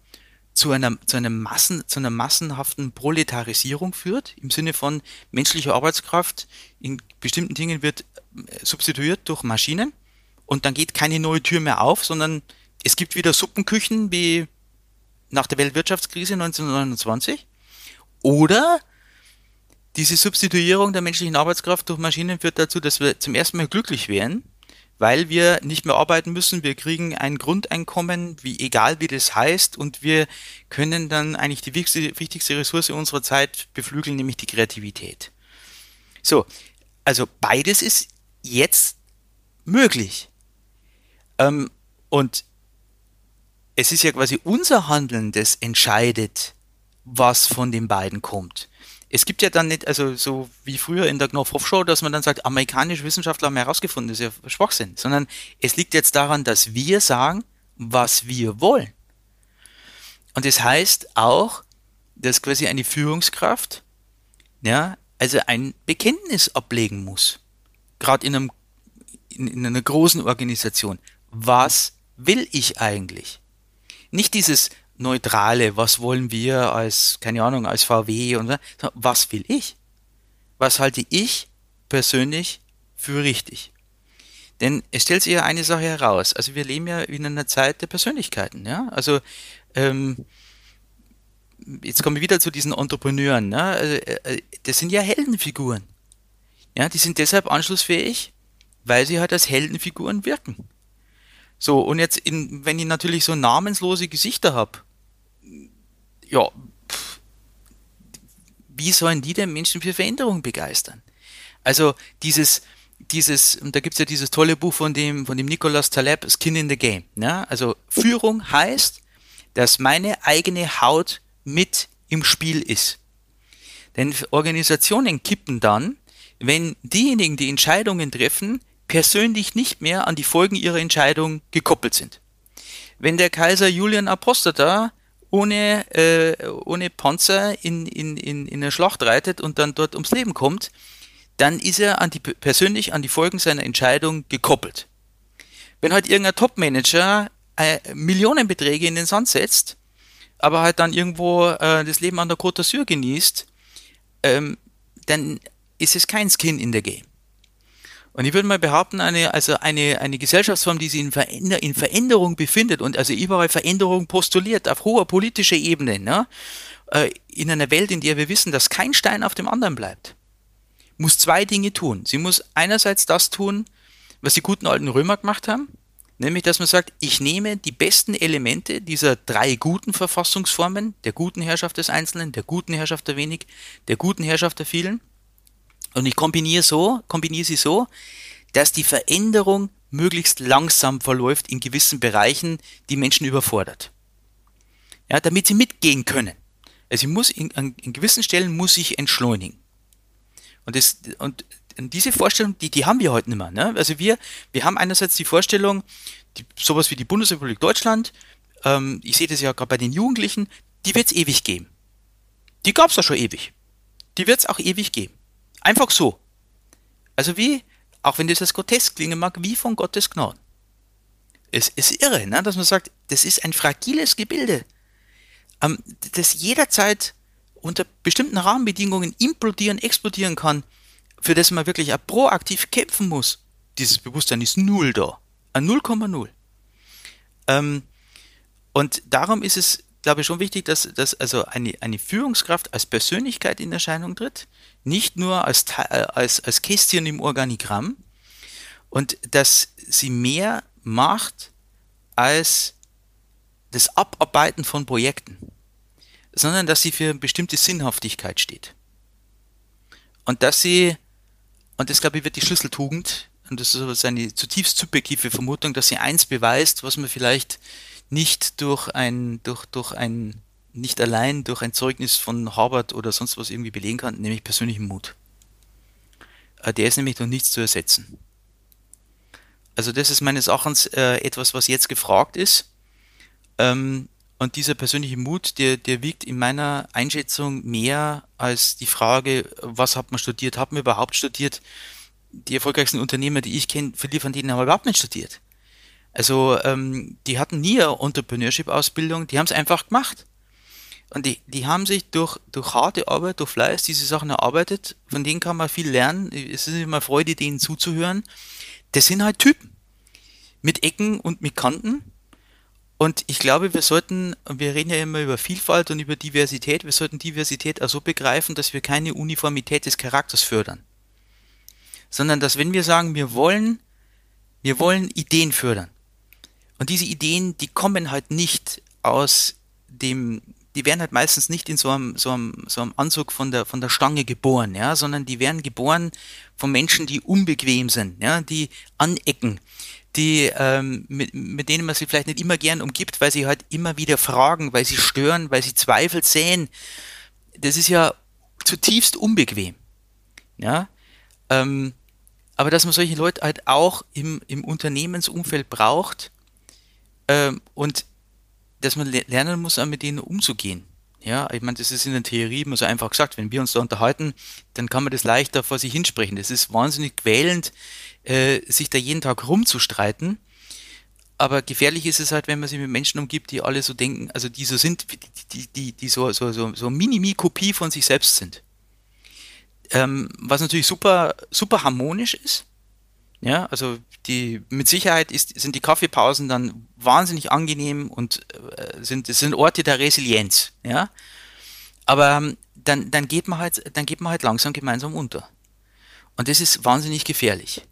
zu einer, zu einer Massen, zu einer massenhaften Proletarisierung führt, im Sinne von menschlicher Arbeitskraft in bestimmten Dingen wird äh, substituiert durch Maschinen und dann geht keine neue Tür mehr auf, sondern es gibt wieder Suppenküchen wie nach der Weltwirtschaftskrise 1929 oder diese Substituierung der menschlichen Arbeitskraft durch Maschinen führt dazu, dass wir zum ersten Mal glücklich werden, weil wir nicht mehr arbeiten müssen. Wir kriegen ein Grundeinkommen, wie egal wie das heißt, und wir können dann eigentlich die wichtigste, wichtigste Ressource unserer Zeit beflügeln, nämlich die Kreativität. So, also beides ist jetzt möglich. Ähm, und es ist ja quasi unser Handeln, das entscheidet, was von den beiden kommt es gibt ja dann nicht, also so wie früher in der Knopf-Show, dass man dann sagt, amerikanische Wissenschaftler haben herausgefunden, das ist ja Schwachsinn, sondern es liegt jetzt daran, dass wir sagen, was wir wollen. Und das heißt auch, dass quasi eine Führungskraft, ja, also ein Bekenntnis ablegen muss. Gerade in, einem, in, in einer großen Organisation. Was will ich eigentlich? Nicht dieses, Neutrale, was wollen wir als, keine Ahnung, als VW und was will ich? Was halte ich persönlich für richtig? Denn es stellt sich ja eine Sache heraus. Also wir leben ja in einer Zeit der Persönlichkeiten, ja. Also ähm, jetzt kommen wir wieder zu diesen Entrepreneuren, ne? Also, äh, das sind ja Heldenfiguren. Ja, die sind deshalb anschlussfähig, weil sie halt als Heldenfiguren wirken. So, und jetzt, in, wenn ich natürlich so namenslose Gesichter habe, ja, pff, wie sollen die denn Menschen für Veränderung begeistern? Also dieses, dieses, und da gibt's ja dieses tolle Buch von dem, von dem Nicolas Taleb, Skin in the Game. Ne? Also Führung heißt, dass meine eigene Haut mit im Spiel ist. Denn Organisationen kippen dann, wenn diejenigen, die Entscheidungen treffen, persönlich nicht mehr an die Folgen ihrer Entscheidung gekoppelt sind. Wenn der Kaiser Julian Apostata ohne, äh, ohne Panzer in, in, in, in eine Schlacht reitet und dann dort ums Leben kommt, dann ist er an die, persönlich an die Folgen seiner Entscheidung gekoppelt. Wenn halt irgendein Topmanager äh, Millionenbeträge in den Sand setzt, aber halt dann irgendwo äh, das Leben an der Côte d'Azur genießt, ähm, dann ist es kein Skin in der Game. Und ich würde mal behaupten, eine, also eine, eine Gesellschaftsform, die sich in, Veränder in Veränderung befindet und also überall Veränderung postuliert auf hoher politischer Ebene, ne? Äh, in einer Welt, in der wir wissen, dass kein Stein auf dem anderen bleibt, muss zwei Dinge tun. Sie muss einerseits das tun, was die guten alten Römer gemacht haben, nämlich dass man sagt, ich nehme die besten Elemente dieser drei guten Verfassungsformen, der guten Herrschaft des Einzelnen, der guten Herrschaft der wenig, der guten Herrschaft der vielen, und ich kombiniere so, kombiniere sie so, dass die Veränderung möglichst langsam verläuft in gewissen Bereichen, die Menschen überfordert. Ja, damit sie mitgehen können. Also ich muss in, in gewissen Stellen muss ich entschleunigen. Und, das, und diese Vorstellung, die, die haben wir heute nicht mehr. Ne? Also wir, wir haben einerseits die Vorstellung, die, sowas wie die Bundesrepublik Deutschland, ähm, ich sehe das ja gerade bei den Jugendlichen, die wird es ewig geben. Die gab es ja schon ewig. Die wird es auch ewig geben. Einfach so. Also wie, auch wenn das als grotesk klingen mag, wie von Gottes Gnaden. Es ist irre, ne, dass man sagt, das ist ein fragiles Gebilde, ähm, das jederzeit unter bestimmten Rahmenbedingungen implodieren, explodieren kann, für das man wirklich auch proaktiv kämpfen muss. Dieses Bewusstsein ist null da. Ein 0,0. Ähm, und darum ist es glaube ich, schon wichtig, dass, dass also eine, eine Führungskraft als Persönlichkeit in Erscheinung tritt, nicht nur als, äh, als, als Kästchen im Organigramm und dass sie mehr macht als das Abarbeiten von Projekten, sondern dass sie für eine bestimmte Sinnhaftigkeit steht. Und dass sie, und das glaube ich wird die Schlüsseltugend, und das ist eine zutiefst subjektive Vermutung, dass sie eins beweist, was man vielleicht nicht durch ein, durch, durch ein, nicht allein durch ein Zeugnis von Harvard oder sonst was irgendwie belegen kann, nämlich persönlichen Mut. Äh, der ist nämlich durch nichts zu ersetzen. Also das ist meines Erachtens äh, etwas, was jetzt gefragt ist. Ähm, und dieser persönliche Mut, der, der wiegt in meiner Einschätzung mehr als die Frage, was hat man studiert? Hat man überhaupt studiert? Die erfolgreichsten Unternehmer, die ich kenne, viele von denen haben überhaupt nicht studiert. Also ähm, die hatten nie eine Entrepreneurship-Ausbildung, die haben es einfach gemacht. Und die, die haben sich durch, durch harte Arbeit, durch Fleiß diese Sachen erarbeitet, von denen kann man viel lernen. Es ist immer Freude, denen zuzuhören. Das sind halt Typen. Mit Ecken und mit Kanten. Und ich glaube, wir sollten, wir reden ja immer über Vielfalt und über Diversität, wir sollten Diversität auch so begreifen, dass wir keine Uniformität des Charakters fördern. Sondern dass wenn wir sagen, wir wollen, wir wollen Ideen fördern, und diese Ideen, die kommen halt nicht aus dem, die werden halt meistens nicht in so einem, so einem, so einem Anzug von der, von der Stange geboren, ja, sondern die werden geboren von Menschen, die unbequem sind, ja, die anecken, die, ähm, mit, mit denen man sich vielleicht nicht immer gern umgibt, weil sie halt immer wieder fragen, weil sie stören, weil sie Zweifel sehen. Das ist ja zutiefst unbequem, ja. Ähm, aber dass man solche Leute halt auch im, im Unternehmensumfeld braucht, ähm, und dass man lernen muss, mit denen umzugehen. Ja, ich meine, das ist in der Theorie immer so einfach gesagt. Wenn wir uns da unterhalten, dann kann man das leichter vor sich hinsprechen. Das ist wahnsinnig quälend, äh, sich da jeden Tag rumzustreiten. Aber gefährlich ist es halt, wenn man sich mit Menschen umgibt, die alle so denken, also die so sind, die, die, die so, so, so, so Mini-Mi-Kopie von sich selbst sind. Ähm, was natürlich super, super harmonisch ist. Ja, also die mit Sicherheit ist, sind die Kaffeepausen dann wahnsinnig angenehm und äh, sind sind Orte der Resilienz, ja. Aber ähm, dann dann geht man halt dann geht man halt langsam gemeinsam unter und das ist wahnsinnig gefährlich.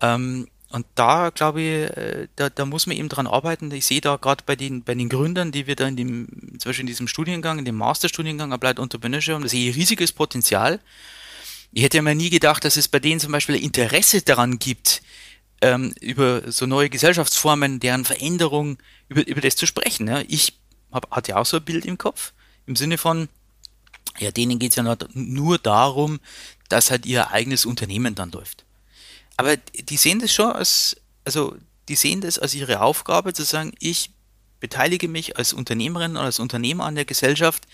Ähm, und da glaube ich, äh, da, da muss man eben dran arbeiten. Ich sehe da gerade bei den, bei den Gründern, die wir da in dem, zum Beispiel in diesem Studiengang, in dem Masterstudiengang Applied Entrepreneurship haben, da sehe ich riesiges Potenzial. Ich hätte ja mal nie gedacht, dass es bei denen zum Beispiel Interesse daran gibt, ähm, über so neue Gesellschaftsformen, deren Veränderung, über, über das zu sprechen. Ja. Ich hab, hatte auch so ein Bild im Kopf, im Sinne von, ja, denen geht es ja nur darum, dass halt ihr eigenes Unternehmen dann läuft. Aber die sehen das schon als, also die sehen das als ihre Aufgabe zu sagen, ich beteilige mich als Unternehmerin oder als Unternehmer an der Gesellschaft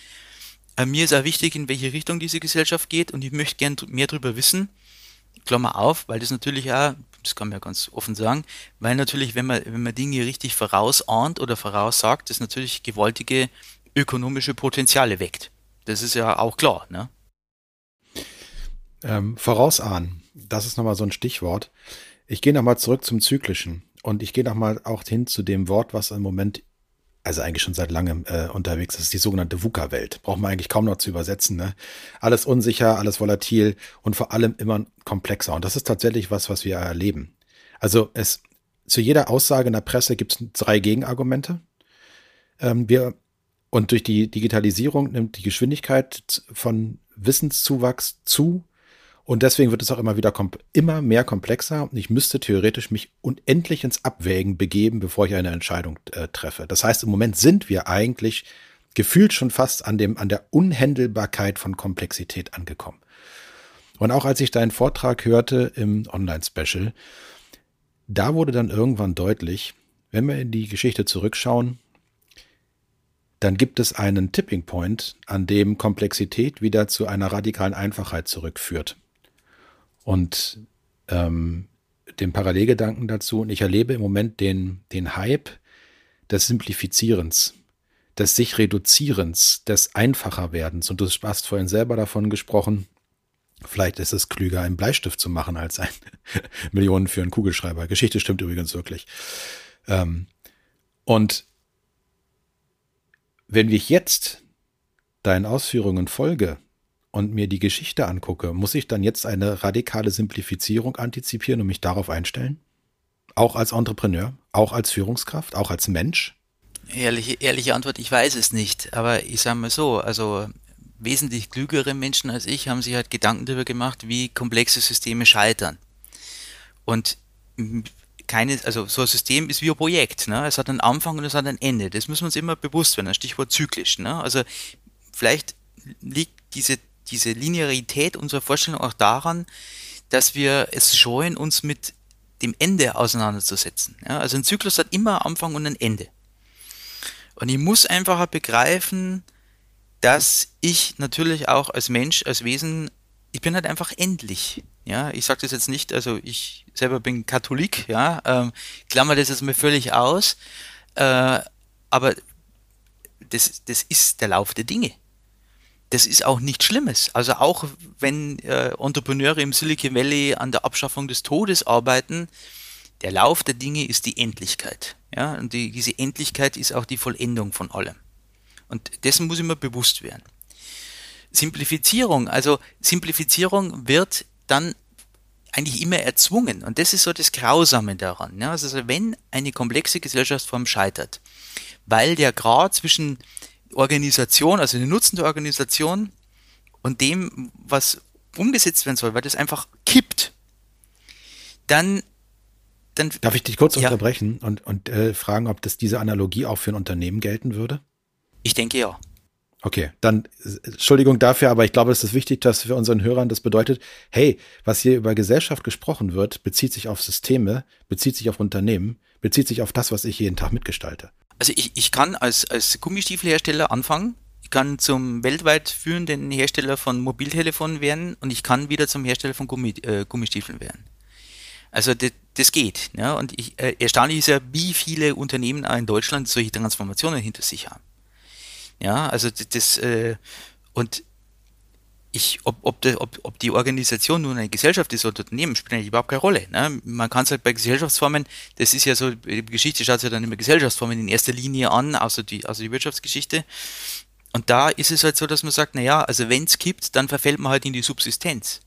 mir ist auch wichtig, in welche Richtung diese Gesellschaft geht und ich möchte gern mehr darüber wissen. Klammer auf, weil das natürlich auch, das kann man ja ganz offen sagen, weil natürlich, wenn man, wenn man Dinge richtig vorausahnt oder voraussagt, das natürlich gewaltige ökonomische Potenziale weckt. Das ist ja auch klar, ne? Ähm, vorausahnen, das ist nochmal so ein Stichwort. Ich gehe nochmal zurück zum Zyklischen und ich gehe nochmal auch hin zu dem Wort, was im Moment, also eigentlich schon seit langem äh, unterwegs ist, die sogenannte VUCA-Welt. Braucht man eigentlich kaum noch zu übersetzen. Ne? Alles unsicher, alles volatil und vor allem immer komplexer. Und das ist tatsächlich was, was wir erleben. Also es zu jeder Aussage in der Presse gibt es drei Gegenargumente. Ähm, wir und durch die Digitalisierung nimmt die Geschwindigkeit von Wissenszuwachs zu. Und deswegen wird es auch immer wieder immer mehr komplexer. Und ich müsste theoretisch mich unendlich ins Abwägen begeben, bevor ich eine Entscheidung äh, treffe. Das heißt, im Moment sind wir eigentlich gefühlt schon fast an dem, an der Unhändelbarkeit von Komplexität angekommen. Und auch als ich deinen Vortrag hörte im Online-Special, da wurde dann irgendwann deutlich, wenn wir in die Geschichte zurückschauen, dann gibt es einen Tipping Point, an dem Komplexität wieder zu einer radikalen Einfachheit zurückführt. Und ähm, dem Parallelgedanken dazu, und ich erlebe im Moment den, den Hype des Simplifizierens, des sich Reduzierens, des Einfacherwerdens. Und du hast vorhin selber davon gesprochen, vielleicht ist es klüger, einen Bleistift zu machen, als ein Millionen für einen Kugelschreiber. Geschichte stimmt übrigens wirklich. Ähm, und wenn ich jetzt deinen Ausführungen folge und mir die Geschichte angucke, muss ich dann jetzt eine radikale Simplifizierung antizipieren und mich darauf einstellen? Auch als Entrepreneur, auch als Führungskraft, auch als Mensch? Ehrliche, ehrliche Antwort, ich weiß es nicht. Aber ich sage mal so, also wesentlich klügere Menschen als ich haben sich halt Gedanken darüber gemacht, wie komplexe Systeme scheitern. Und keine, also so ein System ist wie ein Projekt. Ne? Es hat einen Anfang und es hat ein Ende. Das müssen wir uns immer bewusst werden. Stichwort zyklisch. Ne? Also vielleicht liegt diese, diese Linearität unserer Vorstellung auch daran, dass wir es scheuen, uns mit dem Ende auseinanderzusetzen. Ja? Also ein Zyklus hat immer Anfang und ein Ende. Und ich muss einfach begreifen, dass ich natürlich auch als Mensch, als Wesen, ich bin halt einfach endlich. Ja, ich sage das jetzt nicht, also ich selber bin Katholik, ja, ähm, klammer das jetzt mal völlig aus, äh, aber das, das ist der Lauf der Dinge. Das ist auch nichts Schlimmes. Also auch wenn äh, Entrepreneure im Silicon Valley an der Abschaffung des Todes arbeiten, der Lauf der Dinge ist die Endlichkeit. Ja, und die, diese Endlichkeit ist auch die Vollendung von allem. Und dessen muss ich mir bewusst werden. Simplifizierung, also Simplifizierung wird dann eigentlich immer erzwungen. Und das ist so das Grausame daran. Ja? Also wenn eine komplexe Gesellschaftsform scheitert, weil der Grad zwischen Organisation, also den Nutzen der Organisation und dem, was umgesetzt werden soll, weil das einfach kippt, dann dann, Darf ich dich kurz ja. unterbrechen und, und äh, fragen, ob das diese Analogie auch für ein Unternehmen gelten würde? Ich denke ja. Okay, dann Entschuldigung dafür, aber ich glaube, es ist wichtig, dass für unseren Hörern das bedeutet, hey, was hier über Gesellschaft gesprochen wird, bezieht sich auf Systeme, bezieht sich auf Unternehmen, bezieht sich auf das, was ich jeden Tag mitgestalte. Also ich, ich kann als, als Gummistiefelhersteller anfangen, ich kann zum weltweit führenden Hersteller von Mobiltelefonen werden und ich kann wieder zum Hersteller von Gummi, äh, Gummistiefeln werden. Also das, das geht. Ja? Und ich, äh, erstaunlich ist ja, wie viele Unternehmen auch in Deutschland solche Transformationen hinter sich haben. Ja, also das, äh, und ich, ob, ob, de, ob, ob die Organisation nun eine Gesellschaft ist oder Unternehmen, spielt eigentlich überhaupt keine Rolle. Ne? Man kann es halt bei Gesellschaftsformen, das ist ja so, die Geschichte schaut sich ja dann immer Gesellschaftsformen in erster Linie an, außer die, außer die Wirtschaftsgeschichte. Und da ist es halt so, dass man sagt, na ja, also wenn es gibt, dann verfällt man halt in die Subsistenz.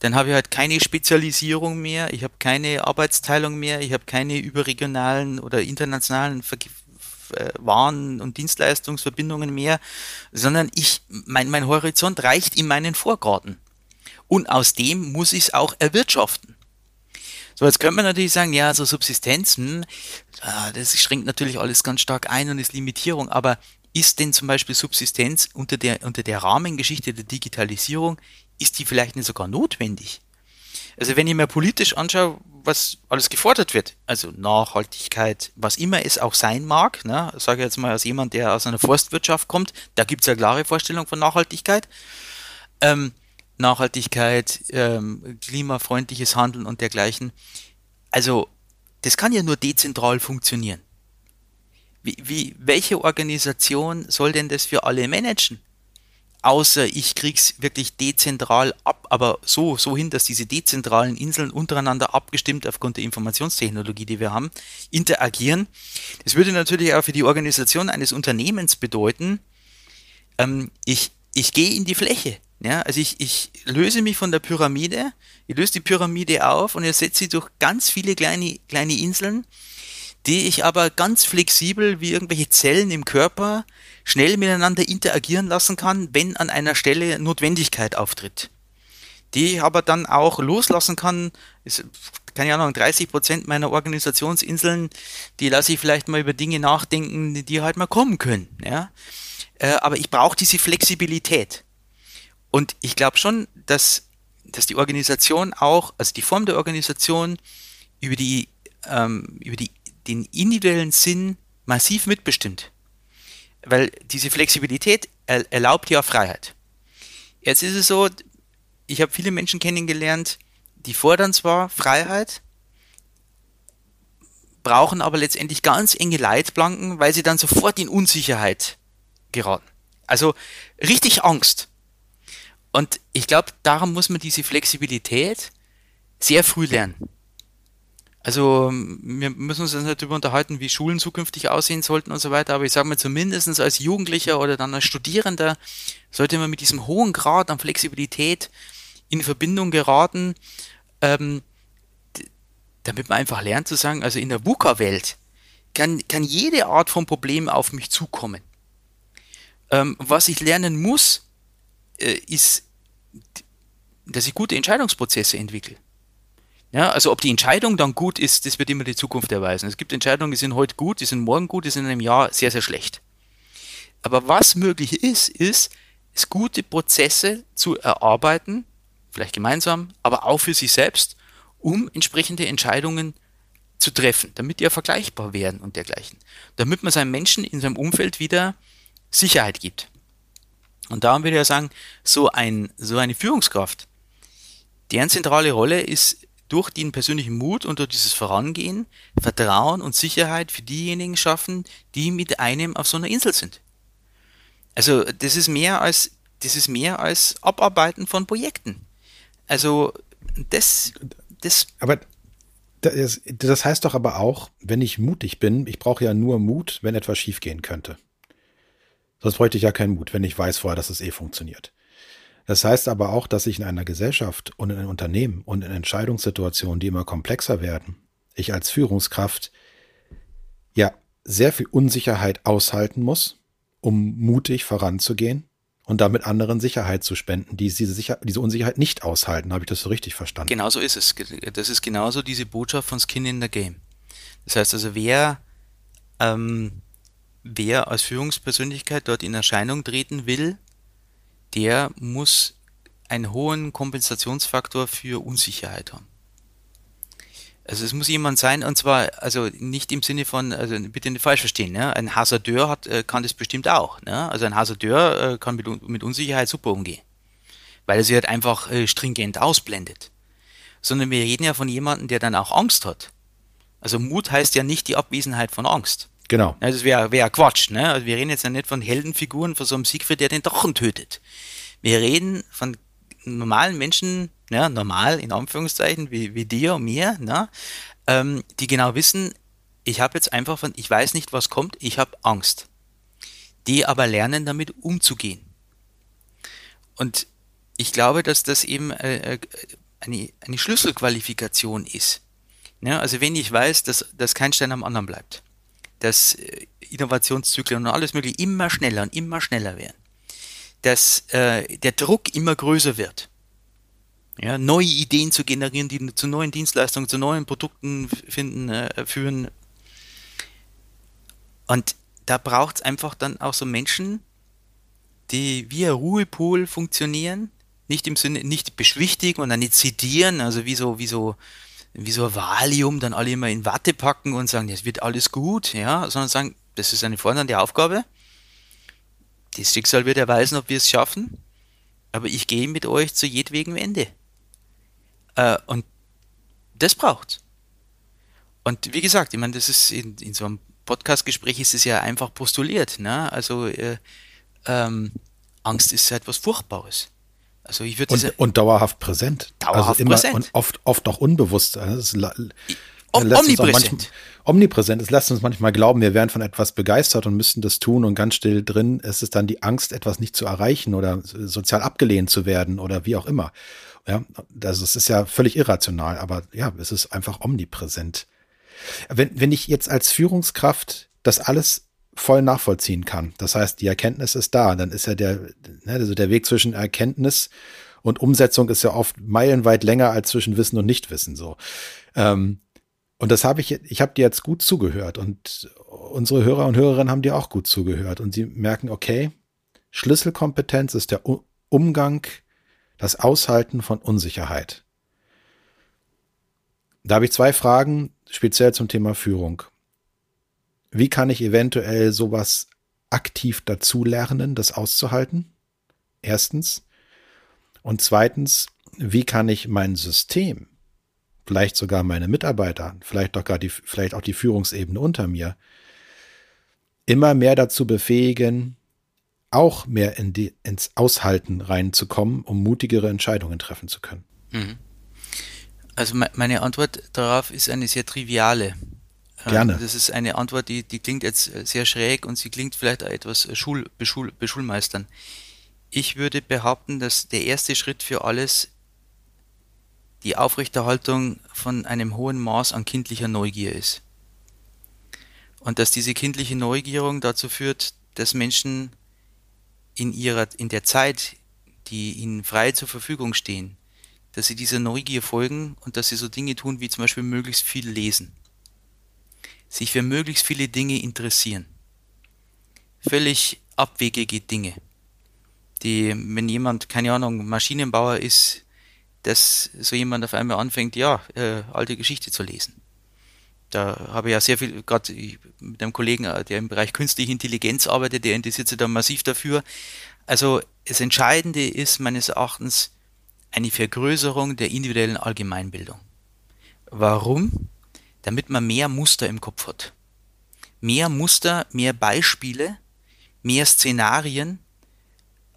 Dann habe ich halt keine Spezialisierung mehr, ich habe keine Arbeitsteilung mehr, ich habe keine überregionalen oder internationalen Ver Waren- und Dienstleistungsverbindungen mehr, sondern ich, mein, mein Horizont reicht in meinen Vorgarten. Und aus dem muss ich es auch erwirtschaften. So, jetzt könnte man natürlich sagen, ja, so Subsistenzen, ah, das schränkt natürlich alles ganz stark ein und ist Limitierung, aber ist denn zum Beispiel Subsistenz unter der, unter der Rahmengeschichte der Digitalisierung, ist die vielleicht nicht sogar notwendig? Also wenn ich mir politisch anschaue, was alles gefordert wird. Also Nachhaltigkeit, was immer es auch sein mag. Ne? Sage jetzt mal als jemand, der aus einer Forstwirtschaft kommt, da gibt es ja klare Vorstellung von Nachhaltigkeit. Ähm, Nachhaltigkeit, ähm, klimafreundliches Handeln und dergleichen. Also das kann ja nur dezentral funktionieren. Wie, wie, welche Organisation soll denn das für alle managen? Außer ich krieg's wirklich dezentral ab, aber so, so hin, dass diese dezentralen Inseln untereinander abgestimmt aufgrund der Informationstechnologie, die wir haben, interagieren. Das würde natürlich auch für die Organisation eines Unternehmens bedeuten, ähm, ich, ich gehe in die Fläche. Ja, also ich, ich löse mich von der Pyramide, ich löse die Pyramide auf und ersetze sie durch ganz viele kleine, kleine Inseln, die ich aber ganz flexibel wie irgendwelche Zellen im Körper schnell miteinander interagieren lassen kann, wenn an einer Stelle Notwendigkeit auftritt. Die ich aber dann auch loslassen kann, ist, keine Ahnung, 30 Prozent meiner Organisationsinseln, die lasse ich vielleicht mal über Dinge nachdenken, die halt mal kommen können, ja. Äh, aber ich brauche diese Flexibilität. Und ich glaube schon, dass, dass die Organisation auch, also die Form der Organisation über die, ähm, über die, den individuellen Sinn massiv mitbestimmt weil diese Flexibilität erlaubt ja Freiheit. Jetzt ist es so, ich habe viele Menschen kennengelernt, die fordern zwar Freiheit, brauchen aber letztendlich ganz enge Leitplanken, weil sie dann sofort in Unsicherheit geraten. Also richtig Angst. Und ich glaube, darum muss man diese Flexibilität sehr früh lernen. Also wir müssen uns jetzt nicht darüber unterhalten, wie Schulen zukünftig aussehen sollten und so weiter, aber ich sage mal zumindest als Jugendlicher oder dann als Studierender sollte man mit diesem hohen Grad an Flexibilität in Verbindung geraten, ähm, damit man einfach lernt zu sagen, also in der VUCA-Welt kann, kann jede Art von Problem auf mich zukommen. Ähm, was ich lernen muss, äh, ist, dass ich gute Entscheidungsprozesse entwickle. Ja, also ob die Entscheidung dann gut ist, das wird immer die Zukunft erweisen. Es gibt Entscheidungen, die sind heute gut, die sind morgen gut, die sind in einem Jahr sehr, sehr schlecht. Aber was möglich ist, ist, es gute Prozesse zu erarbeiten, vielleicht gemeinsam, aber auch für sich selbst, um entsprechende Entscheidungen zu treffen, damit die ja vergleichbar werden und dergleichen. Damit man seinem Menschen in seinem Umfeld wieder Sicherheit gibt. Und darum würde ich ja sagen, so, ein, so eine Führungskraft, deren zentrale Rolle ist durch den persönlichen Mut und durch dieses Vorangehen Vertrauen und Sicherheit für diejenigen schaffen, die mit einem auf so einer Insel sind. Also das ist mehr als das ist mehr als Abarbeiten von Projekten. Also das das aber das, das heißt doch aber auch, wenn ich mutig bin, ich brauche ja nur Mut, wenn etwas schiefgehen könnte. Sonst bräuchte ich ja keinen Mut, wenn ich weiß vorher, dass es eh funktioniert. Das heißt aber auch, dass ich in einer Gesellschaft und in einem Unternehmen und in Entscheidungssituationen, die immer komplexer werden, ich als Führungskraft ja sehr viel Unsicherheit aushalten muss, um mutig voranzugehen und damit anderen Sicherheit zu spenden, die diese, Sicher diese Unsicherheit nicht aushalten. Habe ich das so richtig verstanden? Genau so ist es. Das ist genauso diese Botschaft von Skin in the Game. Das heißt also, wer, ähm, wer als Führungspersönlichkeit dort in Erscheinung treten will, der muss einen hohen Kompensationsfaktor für Unsicherheit haben. Also es muss jemand sein, und zwar, also nicht im Sinne von, also bitte nicht falsch verstehen, ne? ein Hasardeur hat, äh, kann das bestimmt auch. Ne? Also ein Hasardeur äh, kann mit, mit Unsicherheit super umgehen, weil er sie halt einfach äh, stringent ausblendet. Sondern wir reden ja von jemandem, der dann auch Angst hat. Also Mut heißt ja nicht die Abwesenheit von Angst. Genau. Also das wäre wär Quatsch. Ne? Also wir reden jetzt ja nicht von Heldenfiguren, von so einem Siegfried, der den Drachen tötet. Wir reden von normalen Menschen, ja, normal in Anführungszeichen, wie, wie dir und mir, ne? Ähm, die genau wissen, ich habe jetzt einfach von, ich weiß nicht, was kommt, ich habe Angst. Die aber lernen, damit umzugehen. Und ich glaube, dass das eben äh, äh eine, eine Schlüsselqualifikation ist. Ja, also wenn ich weiß, dass, dass kein Stein am anderen bleibt dass äh, Innovationszyklen und alles mögliche immer schneller und immer schneller werden, dass äh, der Druck immer größer wird, ja, neue Ideen zu generieren, die zu neuen Dienstleistungen, zu neuen Produkten finden, äh, führen. Und da braucht es einfach dann auch so Menschen, die wie ein Ruhepol funktionieren, nicht im Sinne, nicht beschwichtigen und dann nicht zitieren, also wie so, wie so wie so ein Valium dann alle immer in Watte packen und sagen, jetzt wird alles gut, ja, sondern sagen, das ist eine fordernde Aufgabe. Das Schicksal wird erweisen, ob wir es schaffen, aber ich gehe mit euch zu jedwegem Ende. Äh, und das braucht's. Und wie gesagt, ich meine, das ist in, in so einem Podcast-Gespräch ist es ja einfach postuliert. Ne? Also äh, ähm, Angst ist etwas Furchtbares. Also ich würde und, und dauerhaft präsent. Dauerhaft also immer präsent. und oft, oft auch unbewusst. Also omnipräsent. Manchmal, omnipräsent. Es lässt uns manchmal glauben, wir wären von etwas begeistert und müssten das tun und ganz still drin ist es dann die Angst, etwas nicht zu erreichen oder sozial abgelehnt zu werden oder wie auch immer. Ja, also es ist ja völlig irrational, aber ja, es ist einfach omnipräsent. Wenn, wenn ich jetzt als Führungskraft das alles voll nachvollziehen kann. Das heißt, die Erkenntnis ist da. Dann ist ja der, ne, also der Weg zwischen Erkenntnis und Umsetzung ist ja oft meilenweit länger als zwischen Wissen und Nichtwissen so. Ähm, und das habe ich, ich habe dir jetzt gut zugehört und unsere Hörer und Hörerinnen haben dir auch gut zugehört und sie merken, okay, Schlüsselkompetenz ist der Umgang, das Aushalten von Unsicherheit. Da habe ich zwei Fragen speziell zum Thema Führung. Wie kann ich eventuell sowas aktiv dazulernen, das auszuhalten? Erstens. Und zweitens, wie kann ich mein System, vielleicht sogar meine Mitarbeiter, vielleicht gar die, vielleicht auch die Führungsebene unter mir, immer mehr dazu befähigen, auch mehr in die, ins Aushalten reinzukommen, um mutigere Entscheidungen treffen zu können? Mhm. Also meine Antwort darauf ist eine sehr triviale. Gerne. Das ist eine Antwort, die, die klingt jetzt sehr schräg und sie klingt vielleicht auch etwas Schul, beschul, beschulmeistern. Ich würde behaupten, dass der erste Schritt für alles die Aufrechterhaltung von einem hohen Maß an kindlicher Neugier ist. Und dass diese kindliche Neugierung dazu führt, dass Menschen in ihrer, in der Zeit, die ihnen frei zur Verfügung stehen, dass sie dieser Neugier folgen und dass sie so Dinge tun, wie zum Beispiel möglichst viel lesen sich für möglichst viele Dinge interessieren. Völlig abwegige Dinge, die, wenn jemand, keine Ahnung, Maschinenbauer ist, dass so jemand auf einmal anfängt, ja, äh, alte Geschichte zu lesen. Da habe ich ja sehr viel, gerade mit einem Kollegen, äh, der im Bereich künstliche Intelligenz arbeitet, der interessiert sich da massiv dafür. Also das Entscheidende ist meines Erachtens eine Vergrößerung der individuellen Allgemeinbildung. Warum? Damit man mehr Muster im Kopf hat. Mehr Muster, mehr Beispiele, mehr Szenarien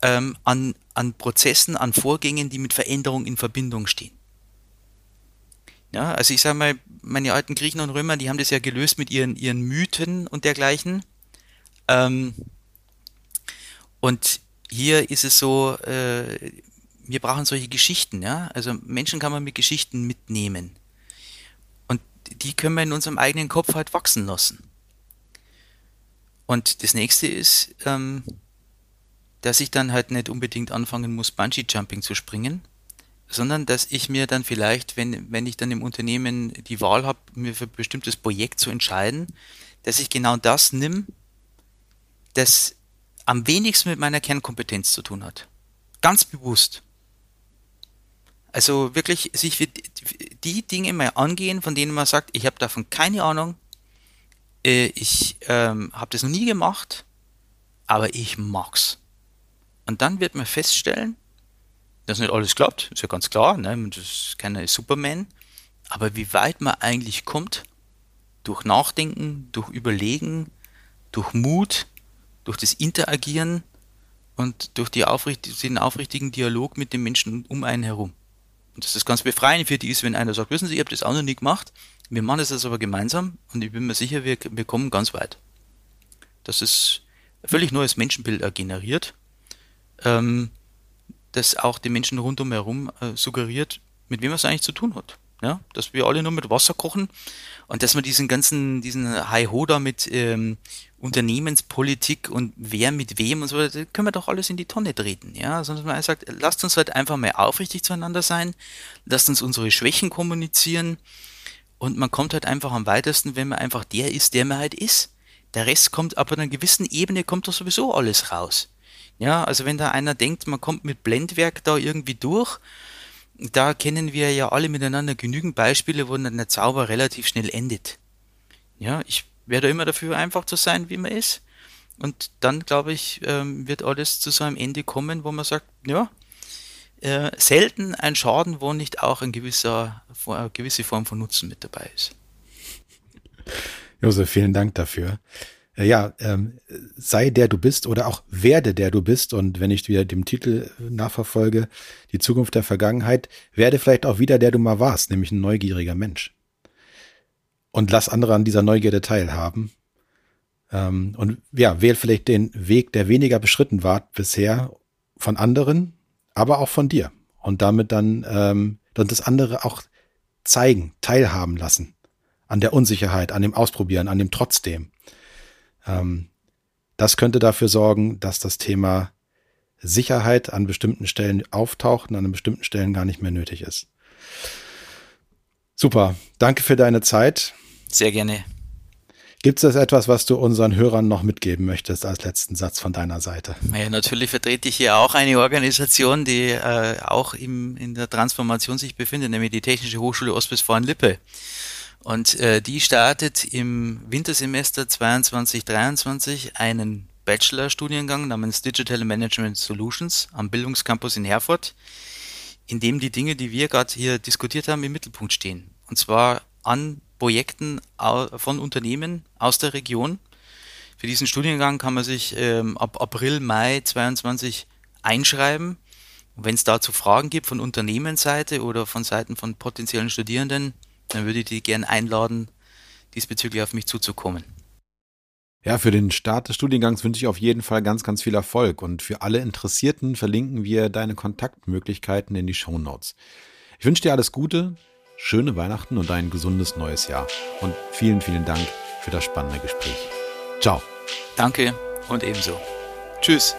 ähm, an, an Prozessen, an Vorgängen, die mit Veränderung in Verbindung stehen. Ja, also ich sage mal, meine alten Griechen und Römer, die haben das ja gelöst mit ihren, ihren Mythen und dergleichen. Ähm, und hier ist es so, äh, wir brauchen solche Geschichten, ja. Also Menschen kann man mit Geschichten mitnehmen die können wir in unserem eigenen Kopf halt wachsen lassen. Und das nächste ist, ähm, dass ich dann halt nicht unbedingt anfangen muss, Bungee-Jumping zu springen, sondern dass ich mir dann vielleicht, wenn, wenn ich dann im Unternehmen die Wahl habe, mir für ein bestimmtes Projekt zu entscheiden, dass ich genau das nimm, das am wenigsten mit meiner Kernkompetenz zu tun hat. Ganz bewusst. Also wirklich sich die Dinge mal angehen, von denen man sagt, ich habe davon keine Ahnung, äh, ich ähm, habe das noch nie gemacht, aber ich mag's. Und dann wird man feststellen, dass nicht alles klappt, ist ja ganz klar, ne? das ist keiner Superman, aber wie weit man eigentlich kommt, durch Nachdenken, durch Überlegen, durch Mut, durch das Interagieren und durch die aufrichtig, den aufrichtigen Dialog mit den Menschen um einen herum. Und das ganz befreiend für die ist, wenn einer sagt, wissen Sie, ich habe das auch noch nie gemacht, wir machen das jetzt aber gemeinsam und ich bin mir sicher, wir, wir kommen ganz weit. Das ist ein völlig neues Menschenbild generiert, ähm, das auch die Menschen rundum herum äh, suggeriert, mit wem man es eigentlich zu tun hat. Ja, dass wir alle nur mit Wasser kochen und dass man diesen ganzen, diesen Hi-Ho da mit ähm, Unternehmenspolitik und wer mit wem und so weiter, können wir doch alles in die Tonne treten. Ja, sondern man sagt, lasst uns halt einfach mal aufrichtig zueinander sein, lasst uns unsere Schwächen kommunizieren und man kommt halt einfach am weitesten, wenn man einfach der ist, der man halt ist. Der Rest kommt ab einer gewissen Ebene kommt doch sowieso alles raus. Ja, also wenn da einer denkt, man kommt mit Blendwerk da irgendwie durch, da kennen wir ja alle miteinander genügend Beispiele, wo dann der Zauber relativ schnell endet. Ja, ich wäre immer dafür, einfach zu sein, wie man ist. Und dann, glaube ich, ähm, wird alles zu so einem Ende kommen, wo man sagt, ja, äh, selten ein Schaden, wo nicht auch ein gewisser, eine gewisse Form von Nutzen mit dabei ist. Josef, vielen Dank dafür. Äh, ja, ähm, sei der du bist oder auch werde der du bist. Und wenn ich wieder dem Titel nachverfolge, die Zukunft der Vergangenheit, werde vielleicht auch wieder der du mal warst, nämlich ein neugieriger Mensch. Und lass andere an dieser Neugierde teilhaben. Ähm, und ja, wähl vielleicht den Weg, der weniger beschritten war bisher von anderen, aber auch von dir. Und damit dann, ähm, dann das andere auch zeigen, teilhaben lassen. An der Unsicherheit, an dem Ausprobieren, an dem Trotzdem. Ähm, das könnte dafür sorgen, dass das Thema Sicherheit an bestimmten Stellen auftaucht und an bestimmten Stellen gar nicht mehr nötig ist. Super. Danke für deine Zeit. Sehr gerne. Gibt es etwas, was du unseren Hörern noch mitgeben möchtest als letzten Satz von deiner Seite? Ja, natürlich vertrete ich hier auch eine Organisation, die äh, auch im, in der Transformation sich befindet, nämlich die Technische Hochschule Ostwestfalen-Lippe. Und äh, die startet im Wintersemester 22-23 einen Bachelorstudiengang namens Digital Management Solutions am Bildungscampus in Herford, in dem die Dinge, die wir gerade hier diskutiert haben, im Mittelpunkt stehen. Und zwar an Projekten von Unternehmen aus der Region. Für diesen Studiengang kann man sich ähm, ab April, Mai 22 einschreiben. Wenn es dazu Fragen gibt von Unternehmensseite oder von Seiten von potenziellen Studierenden, dann würde ich die gern einladen, diesbezüglich auf mich zuzukommen. Ja, für den Start des Studiengangs wünsche ich auf jeden Fall ganz, ganz viel Erfolg. Und für alle Interessierten verlinken wir deine Kontaktmöglichkeiten in die Show Notes. Ich wünsche dir alles Gute, schöne Weihnachten und ein gesundes neues Jahr. Und vielen, vielen Dank für das spannende Gespräch. Ciao. Danke und ebenso. Tschüss.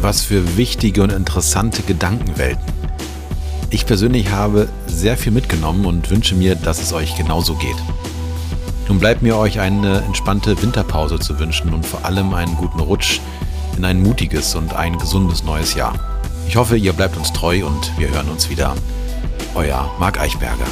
Was für wichtige und interessante Gedankenwelten. Ich persönlich habe sehr viel mitgenommen und wünsche mir, dass es euch genauso geht. Nun bleibt mir euch eine entspannte Winterpause zu wünschen und vor allem einen guten Rutsch in ein mutiges und ein gesundes neues Jahr. Ich hoffe, ihr bleibt uns treu und wir hören uns wieder. Euer Marc Eichberger.